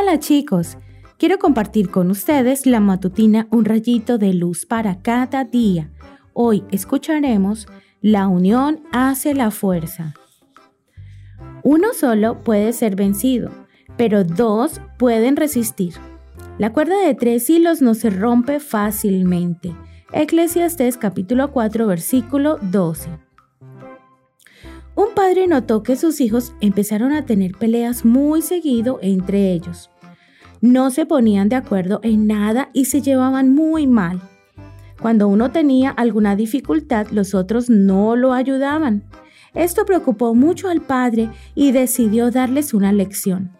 Hola chicos, quiero compartir con ustedes la matutina Un rayito de luz para cada día. Hoy escucharemos La unión hace la fuerza. Uno solo puede ser vencido, pero dos pueden resistir. La cuerda de tres hilos no se rompe fácilmente. Eclesiastés capítulo 4 versículo 12. Padre notó que sus hijos empezaron a tener peleas muy seguido entre ellos. No se ponían de acuerdo en nada y se llevaban muy mal. Cuando uno tenía alguna dificultad, los otros no lo ayudaban. Esto preocupó mucho al padre y decidió darles una lección.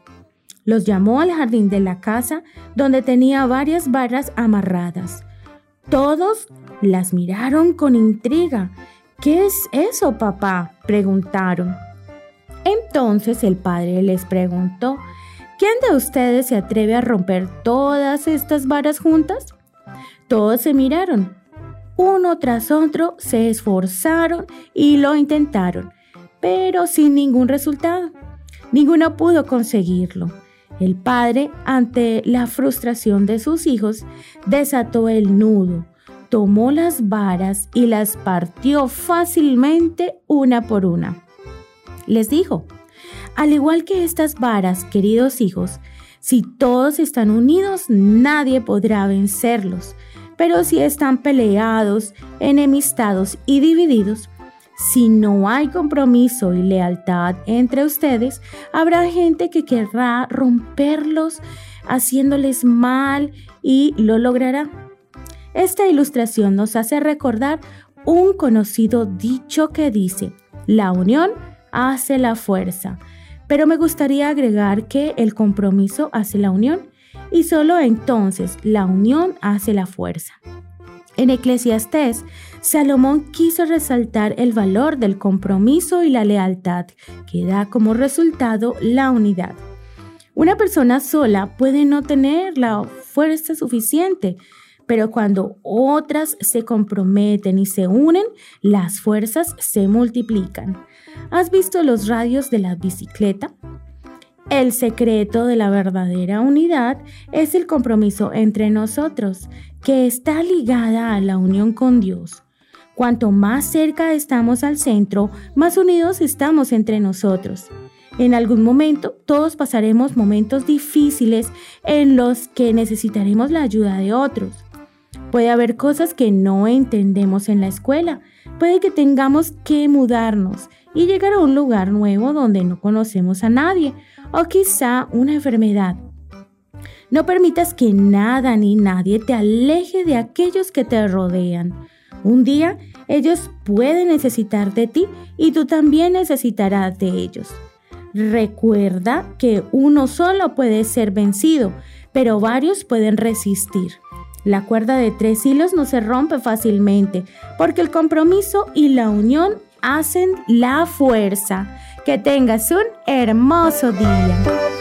Los llamó al jardín de la casa donde tenía varias barras amarradas. Todos las miraron con intriga ¿Qué es eso, papá? preguntaron. Entonces el padre les preguntó, ¿quién de ustedes se atreve a romper todas estas varas juntas? Todos se miraron. Uno tras otro se esforzaron y lo intentaron, pero sin ningún resultado. Ninguno pudo conseguirlo. El padre, ante la frustración de sus hijos, desató el nudo tomó las varas y las partió fácilmente una por una. Les dijo, al igual que estas varas, queridos hijos, si todos están unidos, nadie podrá vencerlos. Pero si están peleados, enemistados y divididos, si no hay compromiso y lealtad entre ustedes, habrá gente que querrá romperlos haciéndoles mal y lo logrará. Esta ilustración nos hace recordar un conocido dicho que dice, la unión hace la fuerza. Pero me gustaría agregar que el compromiso hace la unión y solo entonces la unión hace la fuerza. En Eclesiastés, Salomón quiso resaltar el valor del compromiso y la lealtad que da como resultado la unidad. Una persona sola puede no tener la fuerza suficiente pero cuando otras se comprometen y se unen, las fuerzas se multiplican. ¿Has visto los radios de la bicicleta? El secreto de la verdadera unidad es el compromiso entre nosotros, que está ligada a la unión con Dios. Cuanto más cerca estamos al centro, más unidos estamos entre nosotros. En algún momento todos pasaremos momentos difíciles en los que necesitaremos la ayuda de otros. Puede haber cosas que no entendemos en la escuela. Puede que tengamos que mudarnos y llegar a un lugar nuevo donde no conocemos a nadie o quizá una enfermedad. No permitas que nada ni nadie te aleje de aquellos que te rodean. Un día ellos pueden necesitar de ti y tú también necesitarás de ellos. Recuerda que uno solo puede ser vencido, pero varios pueden resistir. La cuerda de tres hilos no se rompe fácilmente porque el compromiso y la unión hacen la fuerza. Que tengas un hermoso día.